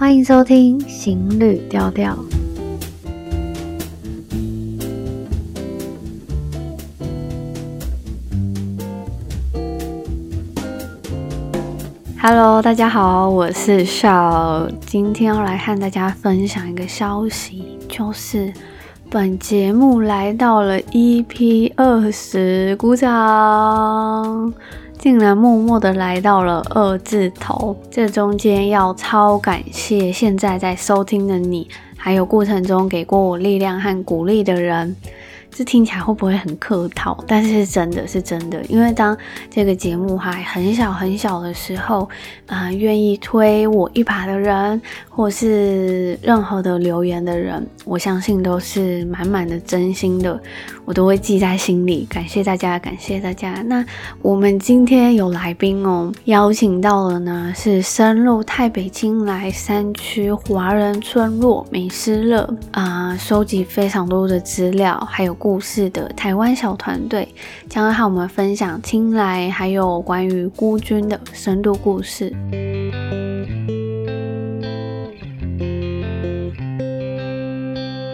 欢迎收听《行旅调调》。Hello，大家好，我是邵，今天要来和大家分享一个消息，就是本节目来到了 EP 二十，鼓掌。竟然默默的来到了二字头，这中间要超感谢现在在收听的你，还有过程中给过我力量和鼓励的人。这听起来会不会很客套？但是真的是真的，因为当这个节目还很小很小的时候，啊、愿意推我一把的人，或是任何的留言的人，我相信都是满满的真心的，我都会记在心里。感谢大家，感谢大家。那我们今天有来宾哦，邀请到了呢，是深入太北京来山区华人村落美诗乐啊，收集非常多的资料，还有。故事的台湾小团队将会和我们分享青来，还有关于孤军的深度故事。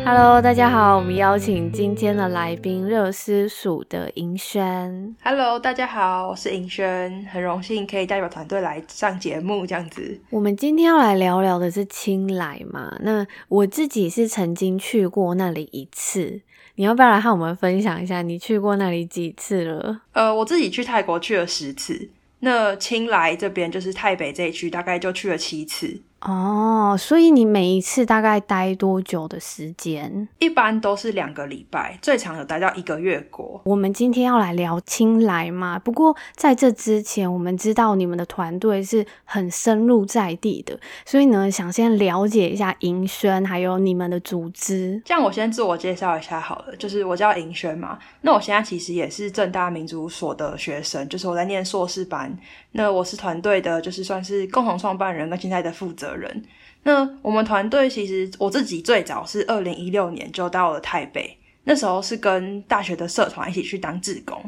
Hello，大家好，我们邀请今天的来宾热丝属的银轩。Hello，大家好，我是银轩，很荣幸可以代表团队来上节目，这样子。我们今天要来聊聊的是青来嘛？那我自己是曾经去过那里一次。你要不要来和我们分享一下，你去过那里几次了？呃，我自己去泰国去了十次，那青莱这边就是泰北这一区，大概就去了七次。哦，所以你每一次大概待多久的时间？一般都是两个礼拜，最长有待到一个月过。我们今天要来聊青来嘛，不过在这之前，我们知道你们的团队是很深入在地的，所以呢，想先了解一下银轩还有你们的组织。这样，我先自我介绍一下好了，就是我叫银轩嘛。那我现在其实也是正大民族所的学生，就是我在念硕士班。那我是团队的，就是算是共同创办人跟现在的负责人。那我们团队其实我自己最早是二零一六年就到了台北，那时候是跟大学的社团一起去当志工，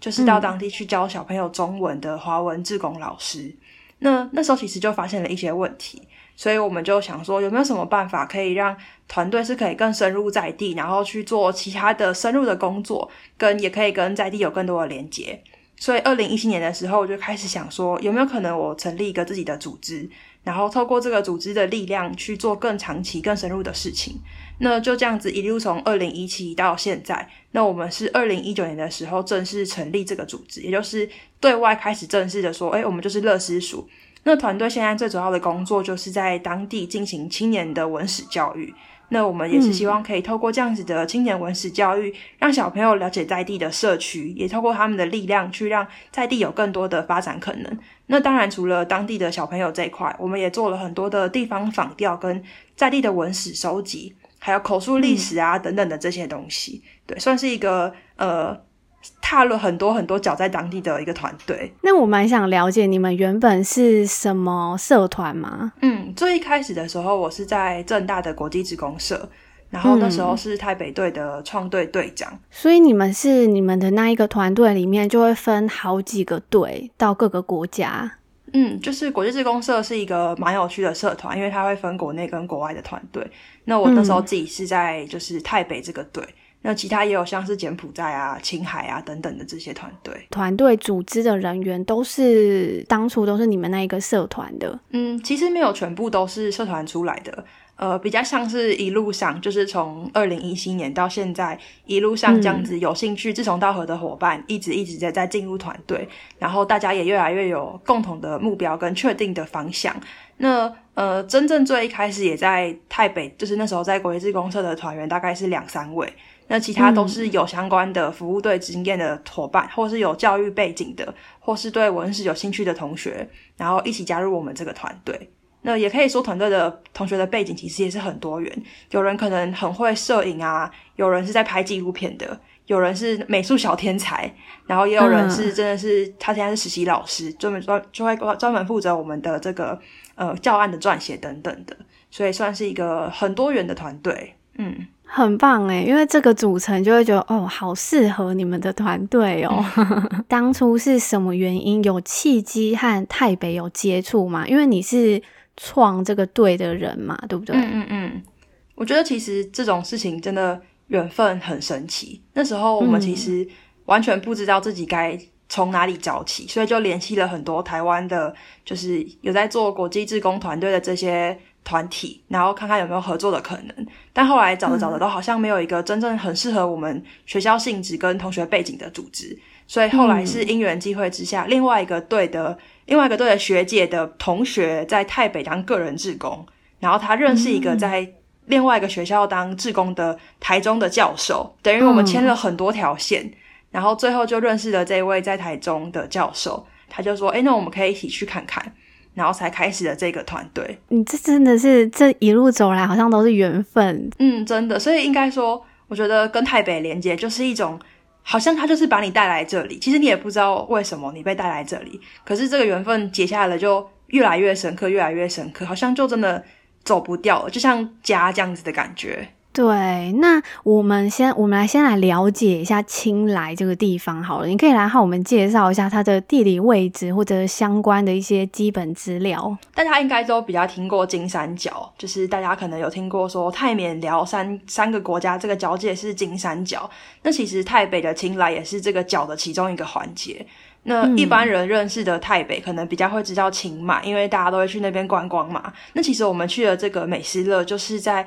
就是到当地去教小朋友中文的华文志工老师。那那时候其实就发现了一些问题，所以我们就想说有没有什么办法可以让团队是可以更深入在地，然后去做其他的深入的工作，跟也可以跟在地有更多的连接。所以二零一七年的时候，我就开始想说有没有可能我成立一个自己的组织。然后透过这个组织的力量去做更长期、更深入的事情，那就这样子一路从二零一七到现在，那我们是二零一九年的时候正式成立这个组织，也就是对外开始正式的说，诶，我们就是乐师署。那团队现在最主要的工作就是在当地进行青年的文史教育。那我们也是希望可以透过这样子的青年文史教育，让小朋友了解在地的社区，也透过他们的力量去让在地有更多的发展可能。那当然，除了当地的小朋友这一块，我们也做了很多的地方访调跟在地的文史收集，还有口述历史啊等等的这些东西。对，算是一个呃。踏了很多很多脚在当地的一个团队。那我蛮想了解你们原本是什么社团吗？嗯，最一开始的时候，我是在正大的国际职工社，然后那时候是台北队的创队队长。嗯。所以你们是你们的那一个团队里面就会分好几个队到各个国家。嗯，就是国际志工社是一个蛮有趣的社团，因为它会分国内跟国外的团队。那我那时候自己是在就是台北这个队。那其他也有像是柬埔寨啊、青海啊等等的这些团队，团队组织的人员都是当初都是你们那一个社团的。嗯，其实没有全部都是社团出来的，呃，比较像是一路上，就是从二零一七年到现在一路上这样子有兴趣、志同道合的伙伴，一直一直在在进入团队，然后大家也越来越有共同的目标跟确定的方向。那呃，真正最一开始也在台北，就是那时候在国际志工社的团员大概是两三位。那其他都是有相关的服务队经验的伙伴，或是有教育背景的，或是对文史有兴趣的同学，然后一起加入我们这个团队。那也可以说，团队的同学的背景其实也是很多元。有人可能很会摄影啊，有人是在拍纪录片的，有人是美术小天才，然后也有人是真的是他现在是实习老师，专门专就会专门负责我们的这个呃教案的撰写等等的，所以算是一个很多元的团队。嗯。很棒哎，因为这个组成就会觉得哦，好适合你们的团队哦。当初是什么原因有契机和泰北有接触吗？因为你是创这个队的人嘛，对不对？嗯嗯嗯。我觉得其实这种事情真的缘分很神奇。那时候我们其实完全不知道自己该从哪里找起，所以就联系了很多台湾的，就是有在做国际志工团队的这些。团体，然后看看有没有合作的可能，但后来找着找着都好像没有一个真正很适合我们学校性质跟同学背景的组织，所以后来是因缘际会之下，另外一个队的另外一个队的学姐的同学在台北当个人志工，然后他认识一个在另外一个学校当志工的台中的教授，等于我们牵了很多条线，然后最后就认识了这位在台中的教授，他就说：“诶，那我们可以一起去看看。”然后才开始了这个团队。你这真的是这一路走来，好像都是缘分。嗯，真的。所以应该说，我觉得跟台北连接就是一种，好像他就是把你带来这里。其实你也不知道为什么你被带来这里，可是这个缘分结下了就越来越深刻，越来越深刻，好像就真的走不掉了，就像家这样子的感觉。对，那我们先，我们来先来了解一下青莱这个地方好了。你可以来和我们介绍一下它的地理位置或者相关的一些基本资料。大家应该都比较听过金三角，就是大家可能有听过说泰缅辽三三个国家这个交界是金三角。那其实泰北的青莱也是这个角的其中一个环节。那一般人认识的泰北可能比较会知道清迈，因为大家都会去那边观光嘛。那其实我们去的这个美斯乐就是在。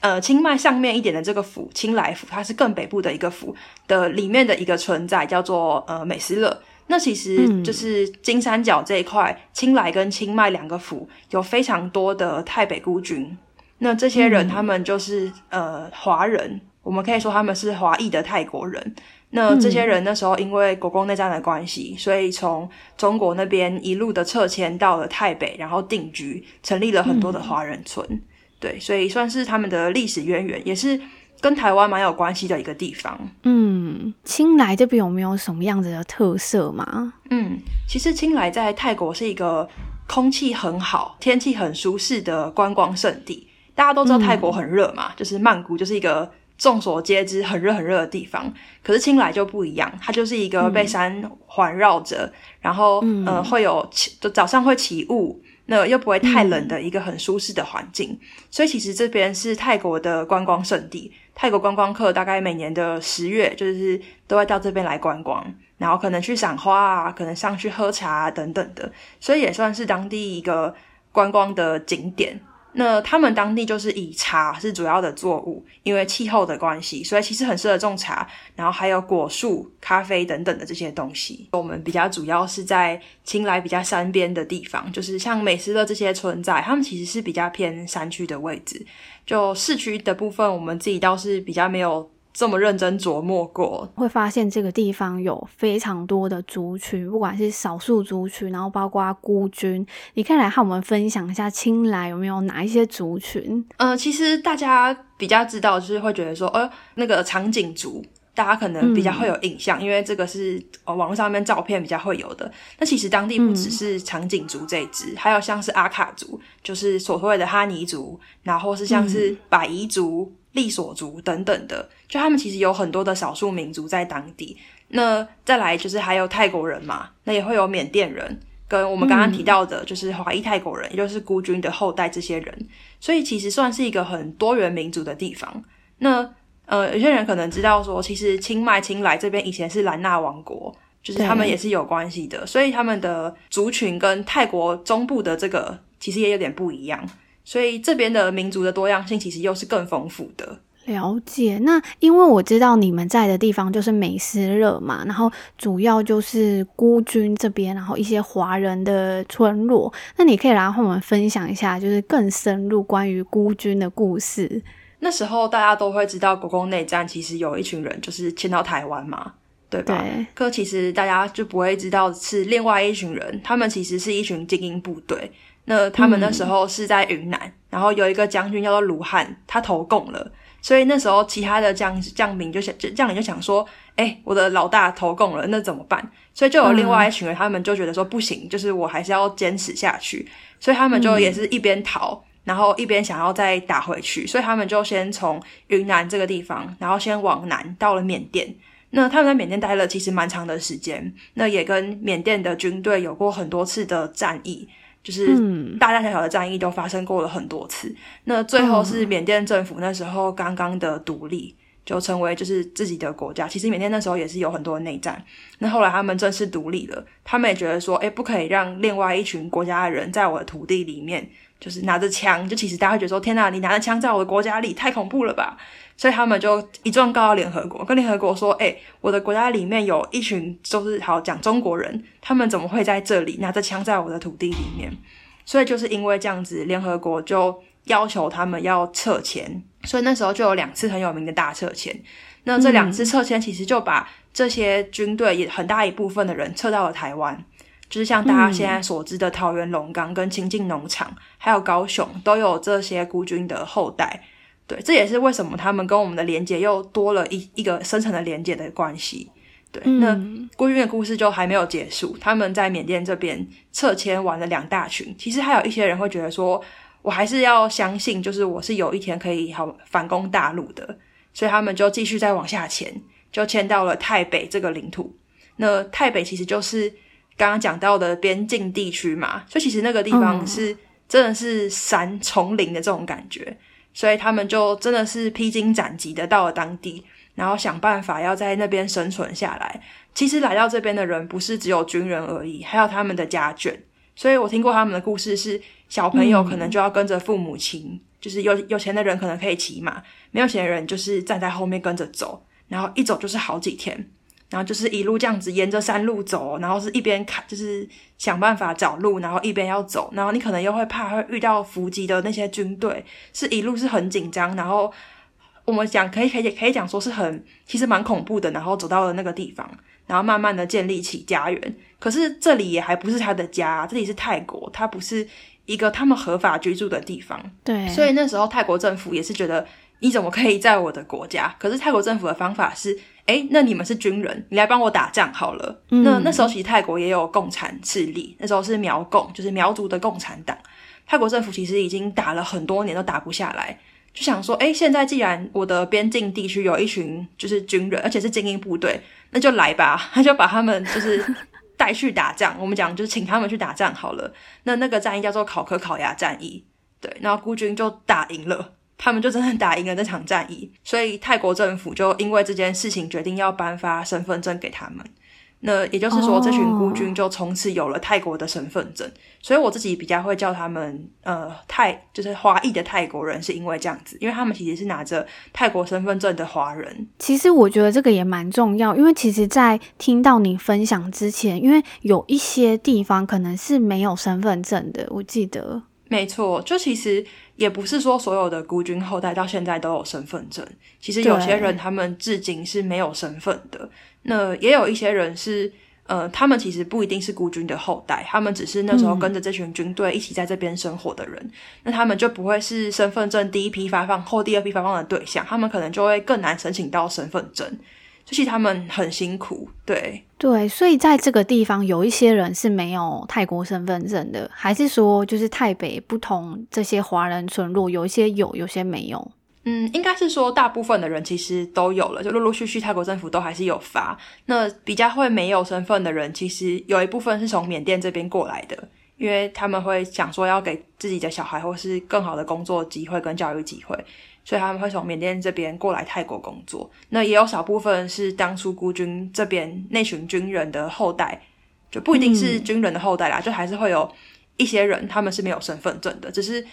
呃，清迈上面一点的这个府，清莱府，它是更北部的一个府的里面的一个存在，叫做呃美斯乐。那其实就是金三角这一块，嗯、清莱跟清迈两个府有非常多的泰北孤军。那这些人他们就是、嗯、呃华人，我们可以说他们是华裔的泰国人。那这些人那时候因为国共内战的关系，所以从中国那边一路的撤迁到了泰北，然后定居，成立了很多的华人村。嗯对，所以算是他们的历史渊源，也是跟台湾蛮有关系的一个地方。嗯，清莱这边有没有什么样子的特色吗？嗯，其实清莱在泰国是一个空气很好、天气很舒适的观光胜地。大家都知道泰国很热嘛，嗯、就是曼谷就是一个众所皆知很热很热的地方。可是清莱就不一样，它就是一个被山环绕着，嗯、然后嗯、呃，会有起，就早上会起雾。那又不会太冷的一个很舒适的环境，嗯、所以其实这边是泰国的观光胜地。泰国观光客大概每年的十月，就是都会到这边来观光，然后可能去赏花啊，可能上去喝茶啊等等的，所以也算是当地一个观光的景点。那他们当地就是以茶是主要的作物，因为气候的关系，所以其实很适合种茶。然后还有果树、咖啡等等的这些东西。我们比较主要是在青莱比较山边的地方，就是像美斯乐这些村在，他们其实是比较偏山区的位置。就市区的部分，我们自己倒是比较没有。这么认真琢磨过，会发现这个地方有非常多的族群，不管是少数族群，然后包括孤军，你可以来和我们分享一下青莱有没有哪一些族群？呃，其实大家比较知道，就是会觉得说，呃，那个长颈族，大家可能比较会有印象，嗯、因为这个是呃网络上面照片比较会有的。那其实当地不只是长颈族这一支，嗯、还有像是阿卡族，就是所谓的哈尼族，然后是像是百夷族。嗯利索族等等的，就他们其实有很多的少数民族在当地。那再来就是还有泰国人嘛，那也会有缅甸人，跟我们刚刚提到的，就是华裔泰国人，嗯、也就是孤军的后代这些人。所以其实算是一个很多元民族的地方。那呃，有些人可能知道说，其实清迈、清莱这边以前是兰纳王国，就是他们也是有关系的。所以他们的族群跟泰国中部的这个其实也有点不一样。所以这边的民族的多样性其实又是更丰富的。了解，那因为我知道你们在的地方就是美斯热嘛，然后主要就是孤军这边，然后一些华人的村落。那你可以来和我们分享一下，就是更深入关于孤军的故事。那时候大家都会知道国共内战，其实有一群人就是迁到台湾嘛，对吧？对。可其实大家就不会知道是另外一群人，他们其实是一群精英部队。那他们那时候是在云南，嗯、然后有一个将军叫做卢汉，他投共了，所以那时候其他的将将领就想，将领就想说，哎、欸，我的老大投共了，那怎么办？所以就有另外一群人，他们就觉得说不行，就是我还是要坚持下去，所以他们就也是一边逃，嗯、然后一边想要再打回去，所以他们就先从云南这个地方，然后先往南到了缅甸。那他们在缅甸待了其实蛮长的时间，那也跟缅甸的军队有过很多次的战役，就是大大小小的战役都发生过了很多次。那最后是缅甸政府那时候刚刚的独立。就成为就是自己的国家。其实缅甸那时候也是有很多内战。那后来他们正式独立了，他们也觉得说，诶，不可以让另外一群国家的人在我的土地里面，就是拿着枪。就其实大家会觉得说，天哪，你拿着枪在我的国家里，太恐怖了吧？所以他们就一状告到联合国，跟联合国说，诶，我的国家里面有一群就是好讲中国人，他们怎么会在这里拿着枪在我的土地里面？所以就是因为这样子，联合国就要求他们要撤迁。所以那时候就有两次很有名的大撤迁，那这两次撤迁其实就把这些军队也很大一部分的人撤到了台湾，就是像大家现在所知的桃园龙岗跟清境农场，还有高雄都有这些孤军的后代。对，这也是为什么他们跟我们的连接又多了一一个深层的连接的关系。对，那孤军的故事就还没有结束，他们在缅甸这边撤迁完了两大群，其实还有一些人会觉得说。我还是要相信，就是我是有一天可以好反攻大陆的，所以他们就继续再往下迁，就迁到了泰北这个领土。那泰北其实就是刚刚讲到的边境地区嘛，所以其实那个地方是真的是山丛林的这种感觉，所以他们就真的是披荆斩棘的到了当地，然后想办法要在那边生存下来。其实来到这边的人不是只有军人而已，还有他们的家眷。所以我听过他们的故事是。小朋友可能就要跟着父母亲，嗯、就是有有钱的人可能可以骑马，没有钱的人就是站在后面跟着走，然后一走就是好几天，然后就是一路这样子沿着山路走，然后是一边看就是想办法找路，然后一边要走，然后你可能又会怕会遇到伏击的那些军队，是一路是很紧张，然后我们讲可以可以可以讲说是很其实蛮恐怖的，然后走到了那个地方，然后慢慢的建立起家园，可是这里也还不是他的家，这里是泰国，他不是。一个他们合法居住的地方，对，所以那时候泰国政府也是觉得你怎么可以在我的国家？可是泰国政府的方法是，诶，那你们是军人，你来帮我打仗好了。嗯、那那时候其实泰国也有共产势力，那时候是苗共，就是苗族的共产党。泰国政府其实已经打了很多年都打不下来，就想说，哎，现在既然我的边境地区有一群就是军人，而且是精英部队，那就来吧，那就把他们就是。带去打仗，我们讲就是请他们去打仗好了。那那个战役叫做考科考牙战役，对，然后孤军就打赢了，他们就真的打赢了这场战役。所以泰国政府就因为这件事情决定要颁发身份证给他们。那也就是说，这群孤军就从此有了泰国的身份证。Oh. 所以我自己比较会叫他们，呃，泰就是华裔的泰国人，是因为这样子，因为他们其实是拿着泰国身份证的华人。其实我觉得这个也蛮重要，因为其实，在听到你分享之前，因为有一些地方可能是没有身份证的，我记得。没错，就其实也不是说所有的孤军后代到现在都有身份证，其实有些人他们至今是没有身份的。那也有一些人是，呃，他们其实不一定是孤军的后代，他们只是那时候跟着这群军队一起在这边生活的人，嗯、那他们就不会是身份证第一批发放或第二批发放的对象，他们可能就会更难申请到身份证，就是他们很辛苦，对对，所以在这个地方有一些人是没有泰国身份证的，还是说就是泰北不同这些华人村落，有一些有，有些没有。嗯，应该是说大部分的人其实都有了，就陆陆续续泰国政府都还是有发。那比较会没有身份的人，其实有一部分是从缅甸这边过来的，因为他们会想说要给自己的小孩或是更好的工作机会跟教育机会，所以他们会从缅甸这边过来泰国工作。那也有少部分是当初孤军这边那群军人的后代，就不一定是军人的后代啦，嗯、就还是会有一些人他们是没有身份证的，只是。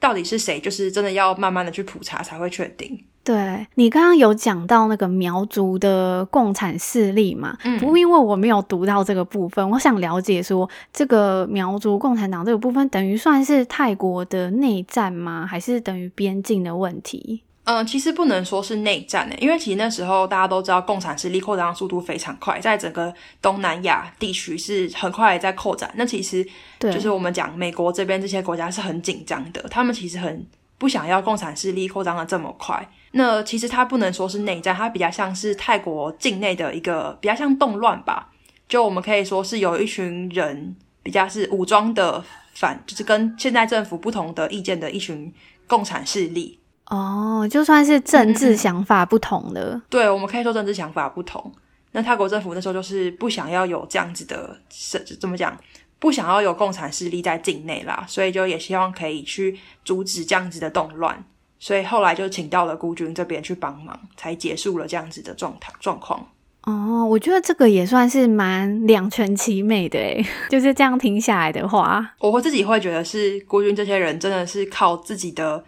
到底是谁？就是真的要慢慢的去普查才会确定。对，你刚刚有讲到那个苗族的共产势力嘛？嗯，不过因为我没有读到这个部分，我想了解说，这个苗族共产党这个部分等于算是泰国的内战吗？还是等于边境的问题？嗯，其实不能说是内战呢，因为其实那时候大家都知道，共产势力扩张的速度非常快，在整个东南亚地区是很快在扩展。那其实就是我们讲美国这边这些国家是很紧张的，他们其实很不想要共产势力扩张的这么快。那其实它不能说是内战，它比较像是泰国境内的一个比较像动乱吧。就我们可以说是有一群人比较是武装的反，就是跟现在政府不同的意见的一群共产势力。哦，就算是政治想法不同的，嗯、对，我们可以说政治想法不同。那泰国政府那时候就是不想要有这样子的，是怎么讲？不想要有共产势力在境内啦，所以就也希望可以去阻止这样子的动乱。所以后来就请到了孤军这边去帮忙，才结束了这样子的状态状况。哦，我觉得这个也算是蛮两全其美的诶，就是这样听下来的话，我会自己会觉得是孤军这些人真的是靠自己的。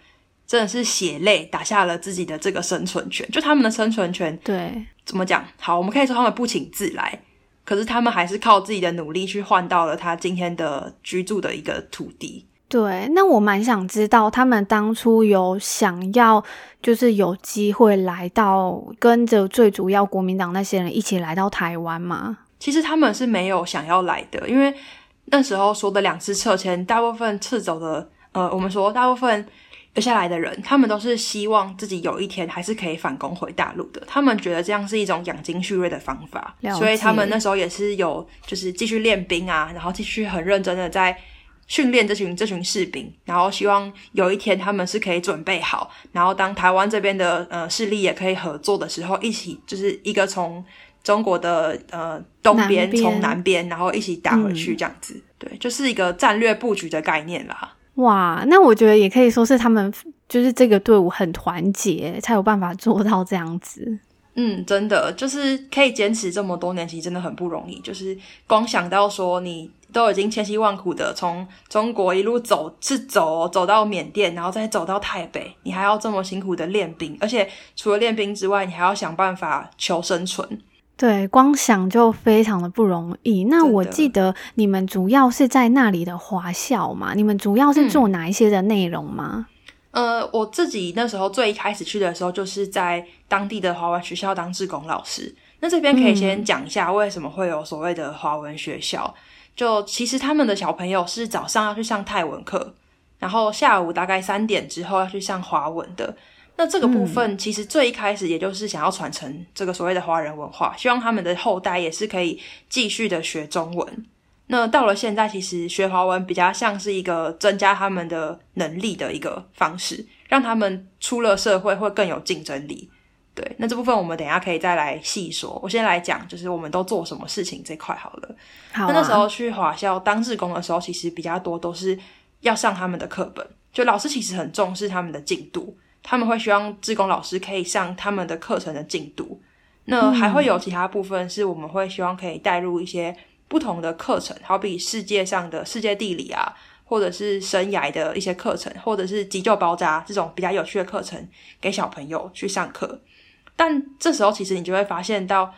真的是血泪打下了自己的这个生存权，就他们的生存权。对，怎么讲？好，我们可以说他们不请自来，可是他们还是靠自己的努力去换到了他今天的居住的一个土地。对，那我蛮想知道，他们当初有想要，就是有机会来到跟着最主要国民党那些人一起来到台湾吗？其实他们是没有想要来的，因为那时候说的两次撤迁，大部分撤走的，呃，我们说大部分。留下来的人，他们都是希望自己有一天还是可以反攻回大陆的。他们觉得这样是一种养精蓄锐的方法，所以他们那时候也是有，就是继续练兵啊，然后继续很认真的在训练这群这群士兵，然后希望有一天他们是可以准备好，然后当台湾这边的呃势力也可以合作的时候，一起就是一个从中国的呃东边从南边，然后一起打回去这样子，嗯，对，就是一个战略布局的概念啦。哇，那我觉得也可以说是他们就是这个队伍很团结，才有办法做到这样子。嗯，真的就是可以坚持这么多年，其实真的很不容易。就是光想到说你都已经千辛万苦的从中国一路走，是走走到缅甸，然后再走到台北，你还要这么辛苦的练兵，而且除了练兵之外，你还要想办法求生存。对，光想就非常的不容易。那我记得你们主要是在那里的华校嘛？你们主要是做哪一些的内容吗？呃，我自己那时候最一开始去的时候，就是在当地的华文学校当志工老师。那这边可以先讲一下为什么会有所谓的华文学校。嗯。就其实他们的小朋友是早上要去上泰文课，然后下午大概三点之后要去上华文的。那这个部分其实最一开始也就是想要传承这个所谓的华人文化，希望他们的后代也是可以继续的学中文。那到了现在，其实学华文比较像是一个增加他们的能力的一个方式，让他们出了社会会更有竞争力。对，那这部分我们等一下可以再来细说。我先来讲，就是我们都做什么事情这块好了。好啊。那那时候去华校当志工的时候，其实比较多都是要上他们的课本，就老师其实很重视他们的进度。他们会希望志工老师可以上他们的课程的进度，那还会有其他部分是我们会希望可以带入一些不同的课程，好比世界上的世界地理啊，或者是生涯的一些课程，或者是急救包扎这种比较有趣的课程给小朋友去上课。但这时候其实你就会发现到，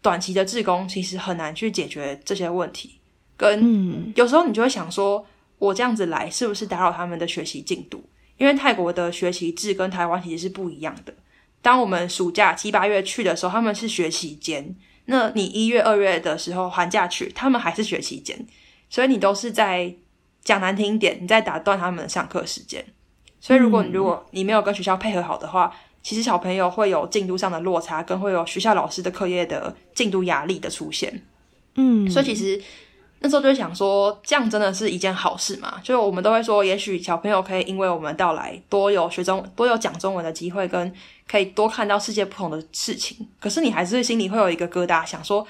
短期的志工其实很难去解决这些问题，跟有时候你就会想说，我这样子来是不是打扰他们的学习进度？因为泰国的学习制跟台湾其实是不一样的。当我们暑假七八月去的时候，他们是学习间；那你一月、二月的时候寒假去，他们还是学期间。所以你都是在讲难听一点，你在打断他们的上课时间。所以如果你如果你没有跟学校配合好的话，其实小朋友会有进度上的落差，跟会有学校老师的课业的进度压力的出现。嗯，所以其实。那时候就会想说，这样真的是一件好事嘛？就我们都会说，也许小朋友可以因为我们到来，多有学中多有讲中文的机会，跟可以多看到世界不同的事情。可是你还是心里会有一个疙瘩，想说，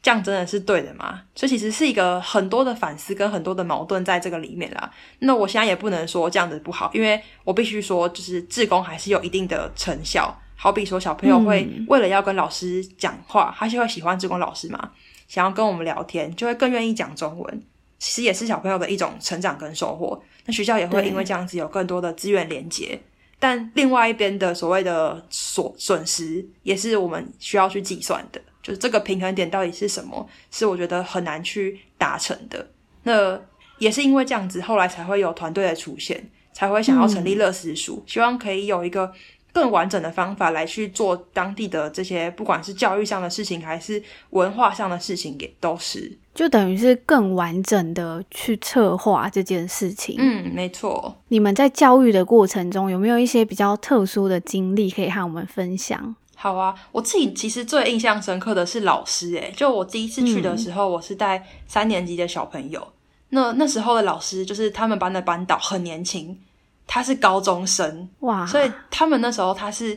这样真的是对的吗？所以其实是一个很多的反思跟很多的矛盾在这个里面啦。那我现在也不能说这样子不好，因为我必须说，就是志工还是有一定的成效。好比说，小朋友会为了要跟老师讲话，他就会喜欢志工老师嘛。想要跟我们聊天，就会更愿意讲中文。其实也是小朋友的一种成长跟收获。那学校也会因为这样子有更多的资源连接。但另外一边的所谓的损损失，也是我们需要去计算的。就是这个平衡点到底是什么？是我觉得很难去达成的。那也是因为这样子，后来才会有团队的出现，才会想要成立乐思书，嗯，希望可以有一个。更完整的方法来去做当地的这些，不管是教育上的事情，还是文化上的事情，也都是，就等于是更完整的去策划这件事情。嗯，没错。你们在教育的过程中，有没有一些比较特殊的经历可以和我们分享？好啊，我自己其实最印象深刻的是老师，诶，就我第一次去的时候，我是带三年级的小朋友。那那时候的老师就是他们班的班导很年轻，他是高中生哇，所以他们那时候他是，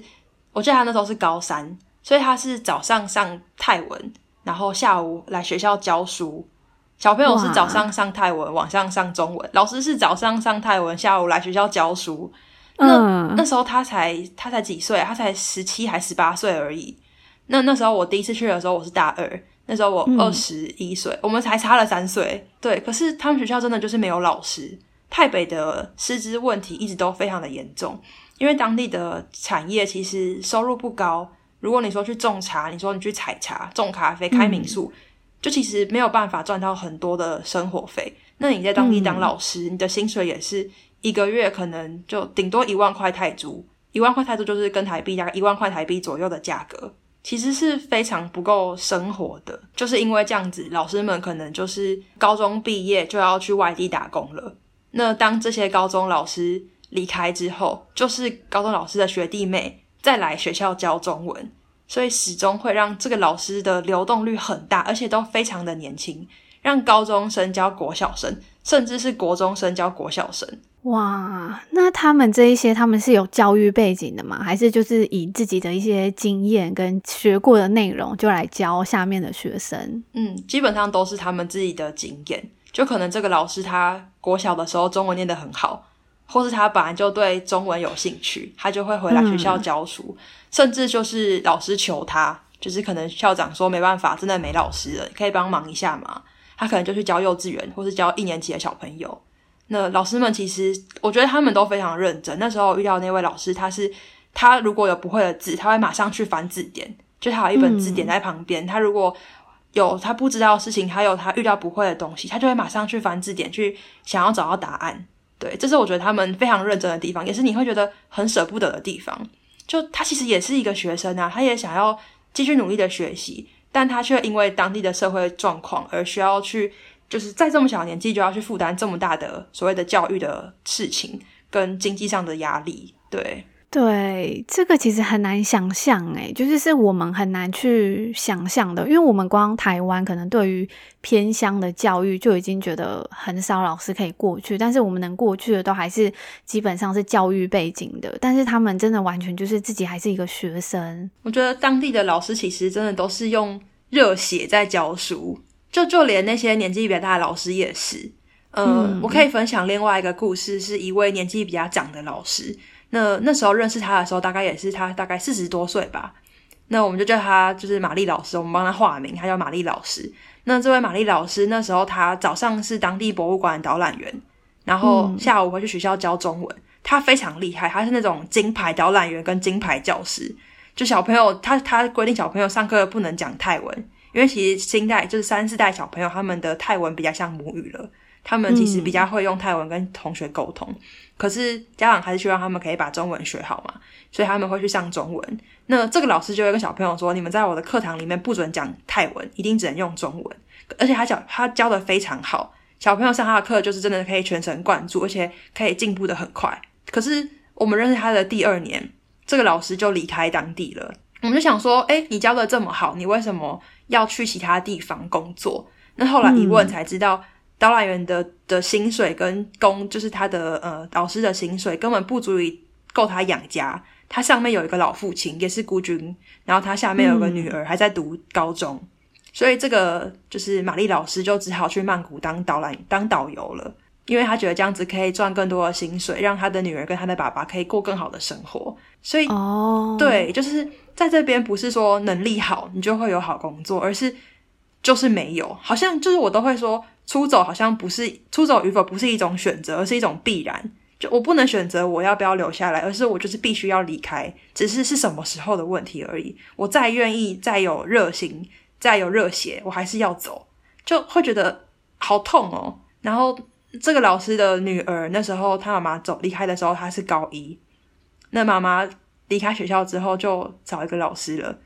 我记得他那时候是高三，所以他是早上上泰文，然后下午来学校教书。小朋友是早上上泰文，晚上上中文。老师是早上上泰文，下午来学校教书。那、嗯、那时候他才他才几岁？他才十七还十八岁而已。那那时候我第一次去的时候，我是大二。那时候我二十一岁，我们才差了三岁。对，可是他们学校真的就是没有老师。泰北的师资问题一直都非常的严重，因为当地的产业其实收入不高。如果你说去种茶，你说你去采茶、种咖啡、开民宿。嗯就其实没有办法赚到很多的生活费，那你在当地当老师，嗯、你的薪水也是一个月可能就顶多一万块泰铢，一万块泰铢就是跟台币大概一万块台币左右的价格，其实是非常不够生活的。就是因为这样子，老师们可能就是高中毕业就要去外地打工了。那当这些高中老师离开之后，就是高中老师的学弟妹再来学校教中文。所以始终会让这个老师的流动率很大，而且都非常的年轻，让高中生教国小生，甚至是国中生教国小生。哇，那他们这一些他们是有教育背景的吗？还是就是以自己的一些经验跟学过的内容就来教下面的学生？嗯，基本上都是他们自己的经验。就可能这个老师他国小的时候中文念得很好。或是他本来就对中文有兴趣，他就会回来学校教书，嗯、甚至就是老师求他，就是可能校长说没办法，真的没老师了，可以帮忙一下吗？他可能就去教幼稚园，或是教一年级的小朋友。那老师们其实，我觉得他们都非常认真。那时候遇到那位老师，他是他如果有不会的字，他会马上去翻字典，就他有一本字典在旁边。嗯、他如果有他不知道的事情，还有他遇到不会的东西，他就会马上去翻字典，去想要找到答案。对，这是我觉得他们非常认真的地方，也是你会觉得很舍不得的地方。就他其实也是一个学生啊，他也想要继续努力的学习，但他却因为当地的社会状况而需要去，就是在这么小年纪就要去负担这么大的所谓的教育的事情跟经济上的压力。对。对，这个其实很难想象诶，就是是我们很难去想象的，因为我们光台湾可能对于偏乡的教育就已经觉得很少老师可以过去，但是我们能过去的都还是基本上是教育背景的，但是他们真的完全就是自己还是一个学生。我觉得当地的老师其实真的都是用热血在教书，就就连那些年纪比较大的老师也是。呃、嗯，我可以分享另外一个故事，是一位年纪比较长的老师。那那时候认识他的时候，大概也是他大概四十多岁吧。那我们就叫他就是玛丽老师，我们帮他化名，他叫玛丽老师。那这位玛丽老师那时候他早上是当地博物馆导览员，然后下午会去学校教中文。他非常厉害，他是那种金牌导览员跟金牌教师。就小朋友，他他规定小朋友上课不能讲泰文，因为其实新代就是三四代小朋友，他们的泰文比较像母语了。他们其实比较会用泰文跟同学沟通，嗯、可是家长还是希望他们可以把中文学好嘛，所以他们会去上中文。那这个老师就会跟小朋友说：“你们在我的课堂里面不准讲泰文，一定只能用中文。”而且他教他教的非常好，小朋友上他的课就是真的可以全神贯注，而且可以进步的很快。可是我们认识他的第二年，这个老师就离开当地了。我们就想说：“诶，你教的这么好，你为什么要去其他地方工作？”那后来一问才知道。嗯导览员的的薪水跟工，就是他的呃导师的薪水根本不足以够他养家。他上面有一个老父亲，也是孤军，然后他下面有个女儿还在读高中，嗯、所以这个就是玛丽老师就只好去曼谷当导览当导游了，因为他觉得这样子可以赚更多的薪水，让他的女儿跟他的爸爸可以过更好的生活。所以哦，对，就是在这边不是说能力好你就会有好工作，而是就是没有，好像就是我都会说。出走好像不是出走与否不是一种选择，而是一种必然。就我不能选择我要不要留下来，而是我就是必须要离开，只是是什么时候的问题而已。我再愿意、再有热心、再有热血，我还是要走，就会觉得好痛哦。然后这个老师的女儿那时候，她妈妈走离开的时候，她是高一。那妈妈离开学校之后，就找一个老师了，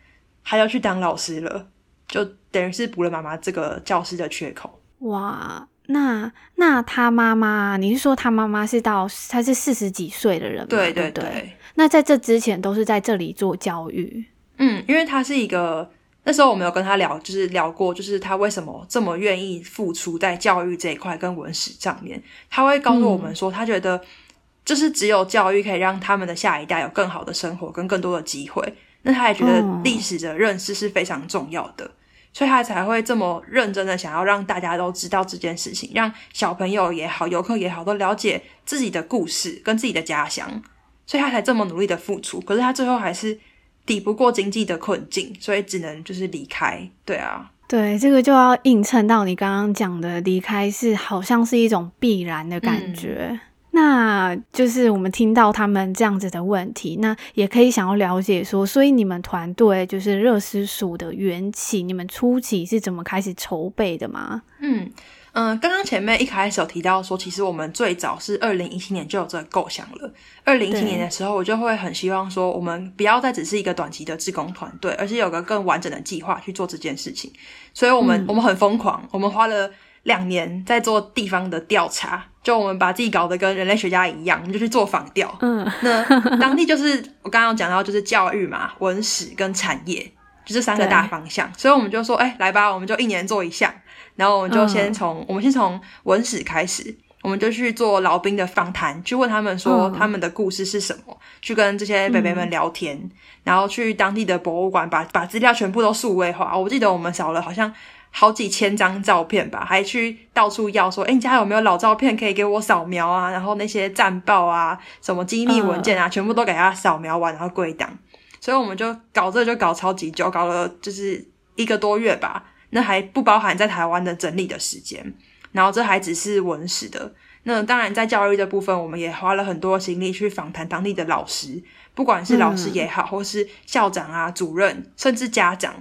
她要去当老师了，就等于是补了妈妈这个教师的缺口。哇，那那他妈妈，你是说他妈妈是到他是四十几岁的人对对，对。那在这之前都是在这里做教育。嗯，因为他是一个那时候我们有跟他聊，就是聊过，就是他为什么这么愿意付出在教育这一块跟文史上面。他会告诉我们说，他觉得就是只有教育可以让他们的下一代有更好的生活跟更多的机会。那他也觉得历史的认识是非常重要的，所以他才会这么认真的想要让大家都知道这件事情，让小朋友也好，游客也好，都了解自己的故事跟自己的家乡，所以他才这么努力的付出。可是他最后还是。抵不过经济的困境，所以只能就是离开。对啊，对，这个就要映衬到你刚刚讲的离开是好像是一种必然的感觉。嗯、那就是我们听到他们这样子的问题，那也可以想要了解说，所以你们团队就是热思署的缘起，你们初期是怎么开始筹备的吗？嗯。嗯，刚刚前面一开始有提到说，其实我们最早是二零一七年就有这个构想了。二零一七年的时候，我就会很希望说，我们不要再只是一个短期的志工团队，而是有个更完整的计划去做这件事情。所以我们、嗯、我们很疯狂，我们花了两年在做地方的调查，就我们把自己搞得跟人类学家一样，我们就去做仿调。嗯，那当地就是我刚刚讲到，就是教育嘛、文史跟产业，就这三个大方向。所以我们就说，哎、欸，来吧，我们就一年做一项。然后我们就先从、嗯、我们先从文史开始，我们就去做老兵的访谈，去问他们说他们的故事是什么，嗯、去跟这些北北们聊天，嗯、然后去当地的博物馆把把资料全部都数位化。我记得我们少了好像好几千张照片吧，还去到处要说，哎，你家有没有老照片可以给我扫描啊？然后那些战报啊，什么机密文件啊，嗯、全部都给他扫描完，然后归档。所以我们就搞这个就搞超级久，搞了就是一个多月吧。那还不包含在台湾的整理的时间，然后这还只是文史的。那当然，在教育的部分，我们也花了很多心力去访谈当地的老师，不管是老师也好，嗯、或是校长啊、主任，甚至家长，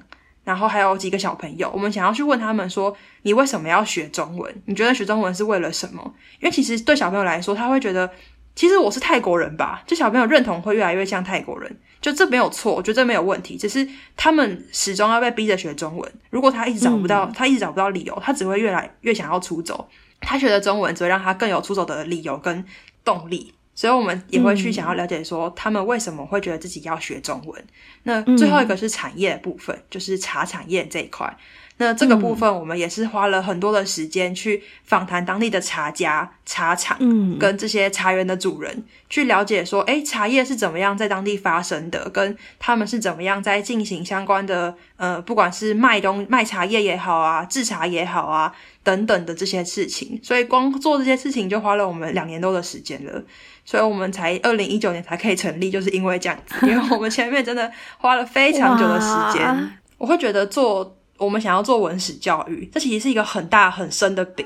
然后还有几个小朋友，我们想要去问他们说：你为什么要学中文？你觉得学中文是为了什么？因为其实对小朋友来说，他会觉得。其实我是泰国人吧，就小朋友认同会越来越像泰国人，就这没有错，我觉得这没有问题，只是他们始终要被逼着学中文。如果他一直找不到，嗯、他一直找不到理由，他只会越来越想要出走。他学的中文只会让他更有出走的理由跟动力，所以我们也会去想要了解说他们为什么会觉得自己要学中文。那最后一个是产业的部分，就是茶产业这一块。那这个部分，我们也是花了很多的时间去访谈当地的茶家、茶厂，嗯，跟这些茶园的主人，嗯、去了解说，诶，茶叶是怎么样在当地发生的，跟他们是怎么样在进行相关的，呃，不管是卖东卖茶叶也好啊，制茶也好啊，等等的这些事情。所以光做这些事情就花了我们两年多的时间了，所以我们才二零一九年才可以成立，就是因为这样子，因为我们前面真的花了非常久的时间，我会觉得做。我们想要做文史教育，这其实是一个很大很深的饼。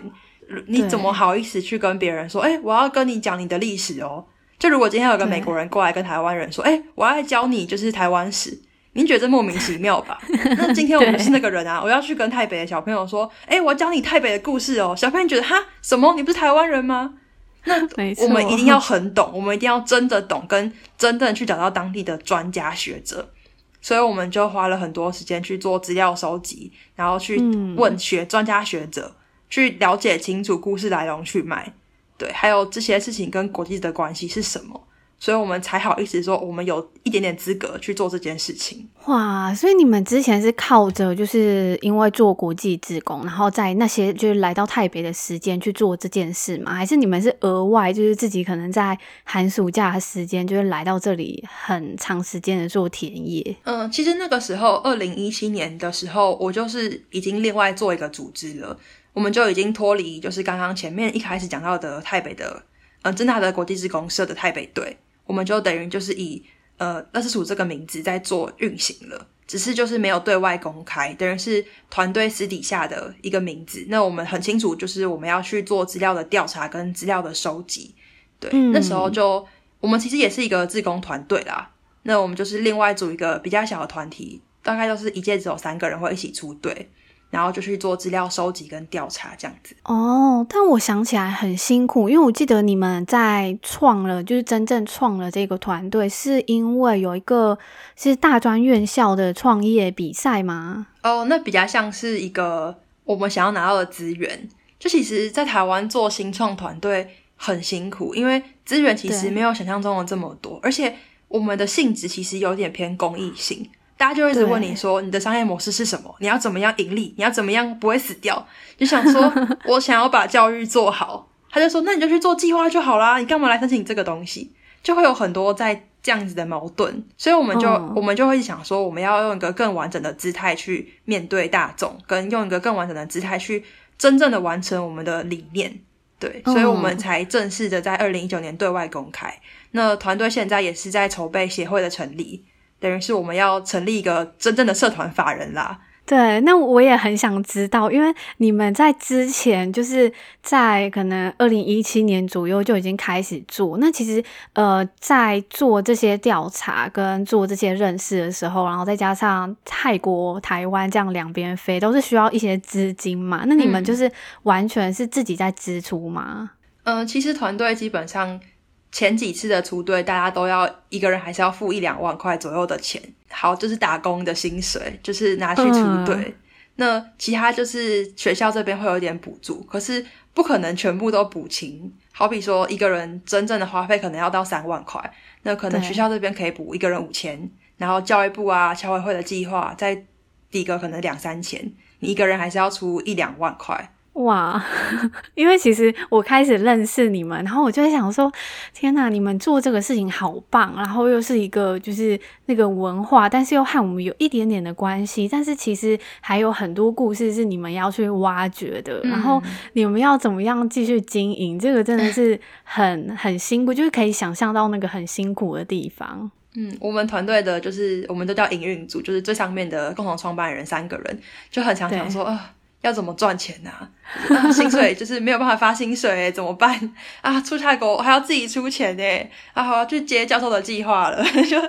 你怎么好意思去跟别人说？哎对，我要跟你讲你的历史哦。就如果今天有个美国人过来跟台湾人说，哎对，我要教你就是台湾史，您觉得这莫名其妙吧？那今天我们是那个人啊，我要去跟台北的小朋友说，哎，我要教你台北的故事哦。小朋友觉得哈什么？你不是台湾人吗？那 我们一定要很懂，我们一定要真的懂，跟真正去找到当地的专家学者。所以我们就花了很多时间去做资料收集，然后去问学专家学者，嗯、去了解清楚故事来龙去脉，对，还有这些事情跟国际的关系是什么。所以我们才好意思说，我们有一点点资格去做这件事情。哇！所以你们之前是靠着，就是因为做国际志工，然后在那些就是来到台北的时间去做这件事吗？还是你们是额外就是自己可能在寒暑假的时间，就是来到这里很长时间的做田野？嗯，其实那个时候，二零一七年的时候，我就是已经另外做一个组织了，我们就已经脱离就是刚刚前面一开始讲到的台北的，嗯，正大的国际志工社的台北队。我们就等于就是以呃热思蜀这个名字在做运行了，只是就是没有对外公开，等于是团队私底下的一个名字。那我们很清楚，就是我们要去做资料的调查跟资料的收集。对，嗯、那时候就我们其实也是一个自工团队啦。那我们就是另外组一个比较小的团体，大概都是一届只有三个人会一起出队。然后就去做资料收集跟调查这样子哦，但我想起来很辛苦，因为我记得你们在创了，就是真正创了这个团队，是因为有一个是大专院校的创业比赛吗？哦，那比较像是一个我们想要拿到的资源。就其实，在台湾做新创团队很辛苦，因为资源其实没有想象中的这么多，而且我们的性质其实有点偏公益性。大家就会一直问你说，你的商业模式是什么？你要怎么样盈利？你要怎么样不会死掉？就想说，我想要把教育做好。他就说，那你就去做计划就好啦，你干嘛来申请这个东西？就会有很多在这样子的矛盾，所以我们就、嗯、我们就会想说，我们要用一个更完整的姿态去面对大众，跟用一个更完整的姿态去真正的完成我们的理念。对，所以我们才正式的在二零一九年对外公开。那团队现在也是在筹备协会的成立。等于是我们要成立一个真正的社团法人啦。对，那我也很想知道，因为你们在之前就是在可能二零一七年左右就已经开始做。那其实呃，在做这些调查跟做这些认识的时候，然后再加上泰国、台湾这样两边飞，都是需要一些资金嘛。那你们就是完全是自己在支出吗？嗯，呃，其实团队基本上。前几次的出队，大家都要一个人还是要付一两万块左右的钱。好，就是打工的薪水，就是拿去出队。嗯。那其他就是学校这边会有一点补助，可是不可能全部都补齐。好比说一个人真正的花费可能要到三万块，那可能学校这边可以补一个人五千，然后教育部啊、侨委会的计划再抵个可能两三千，你一个人还是要出一两万块。哇，因为其实我开始认识你们，然后我就在想说，天哪，你们做这个事情好棒，然后又是一个就是那个文化，但是又和我们有一点点的关系，但是其实还有很多故事是你们要去挖掘的，嗯、然后你们要怎么样继续经营，这个真的是很很辛苦，就是可以想象到那个很辛苦的地方。嗯，我们团队的就是我们都叫营运组，就是最上面的共同创办人三个人，就很常想说啊。要怎么赚钱呢、啊？啊，薪水就是没有办法发薪水，怎么办啊？出差国还要自己出钱呢，啊，好要去接教授的计划了，就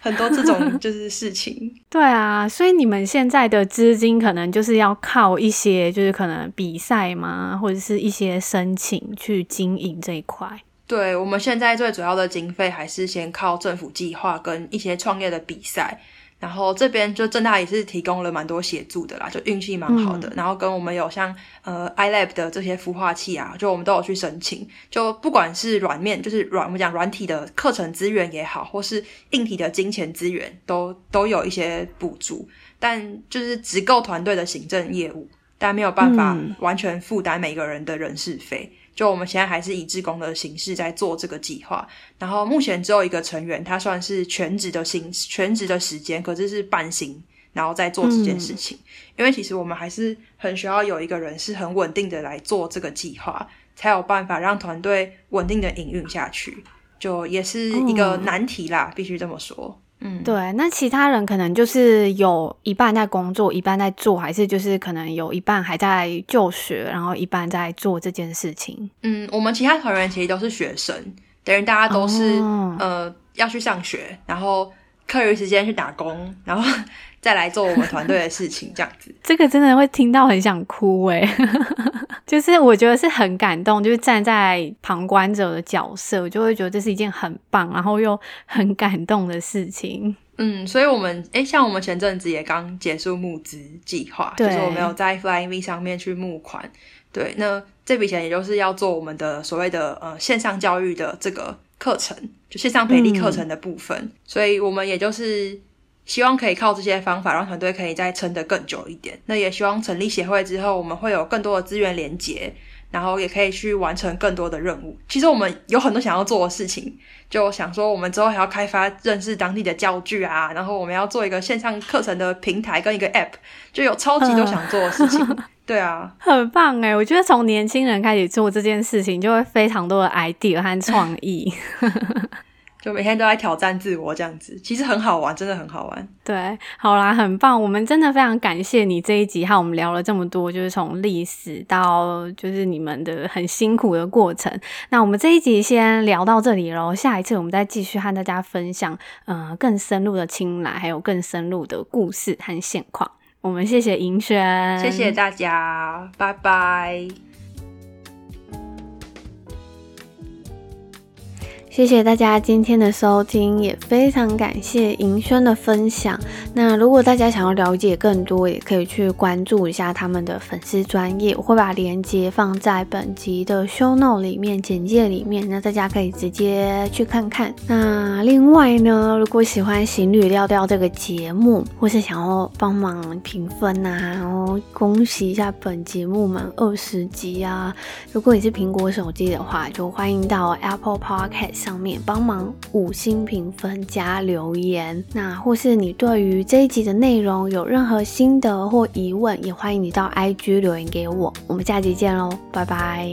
很多这种 就是事情。对啊，所以你们现在的资金可能就是要靠一些，就是可能比赛嘛，或者是一些申请去经营这一块。对，我们现在最主要的经费还是先靠政府计划跟一些创业的比赛。然后这边就正大也是提供了蛮多协助的啦，就运气蛮好的。嗯、然后跟我们有像呃 iLab 的这些孵化器啊，就我们都有去申请。就不管是软面，就是软我们讲软体的课程资源也好，或是硬体的金钱资源，都都有一些补助。但就是只够团队的行政业务，但没有办法完全负担每个人的人事费。嗯就我们现在还是以志工的形式在做这个计划，然后目前只有一个成员，他算是全职的薪，全职的时间，可是是半薪，然后在做这件事情。嗯。因为其实我们还是很需要有一个人是很稳定的来做这个计划，才有办法让团队稳定的营运下去。就也是一个难题啦，嗯。必须这么说。嗯，对，那其他人可能就是有一半在工作，一半在做，还是就是可能有一半还在就学，然后一半在做这件事情。嗯，我们其他团员其实都是学生，等于大家都是、哦、呃要去上学，然后课余时间去打工，然后 再来做我们团队的事情，这样子。这个真的会听到很想哭诶。就是我觉得是很感动，就是站在旁观者的角色，我就会觉得这是一件很棒，然后又很感动的事情。嗯，所以我们诶，像我们前阵子也刚结束募资计划，就是我们有在 Flying V 上面去募款。对，那这笔钱也就是要做我们的所谓的呃线上教育的这个课程，就线上培力课程的部分。嗯。所以我们也就是。希望可以靠这些方法让团队可以再撑得更久一点。那也希望成立协会之后，我们会有更多的资源连结，然后也可以去完成更多的任务。其实我们有很多想要做的事情，就想说我们之后还要开发认识当地的教具啊，然后我们要做一个线上课程的平台跟一个 App，就有超级多想做的事情。呃、对啊，很棒哎，我觉得从年轻人开始做这件事情，就会非常多的 idea 和创意。就每天都在挑战自我，这样子其实很好玩，真的很好玩。对，好啦，很棒，我们真的非常感谢你这一集和我们聊了这么多，就是从历史到就是你们的很辛苦的过程。那我们这一集先聊到这里喽，下一次我们再继续和大家分享，呃，更深入的青睐，还有更深入的故事和现况。我们谢谢银轩，谢谢大家，拜拜。谢谢大家今天的收听，也非常感谢银轩的分享。那如果大家想要了解更多，也可以去关注一下他们的粉丝专业，我会把链接放在本集的 show note 里面简介里面，那大家可以直接去看看。那另外呢，如果喜欢《行旅调调》这个节目，或是想要帮忙评分啊，然后恭喜一下本节目满二十集啊！如果你是苹果手机的话，就欢迎到 Apple Podcast。上面帮忙五星评分加留言，那或是你对于这一集的内容有任何心得或疑问，也欢迎你到 IG 留言给我。我们下集见喽，拜拜。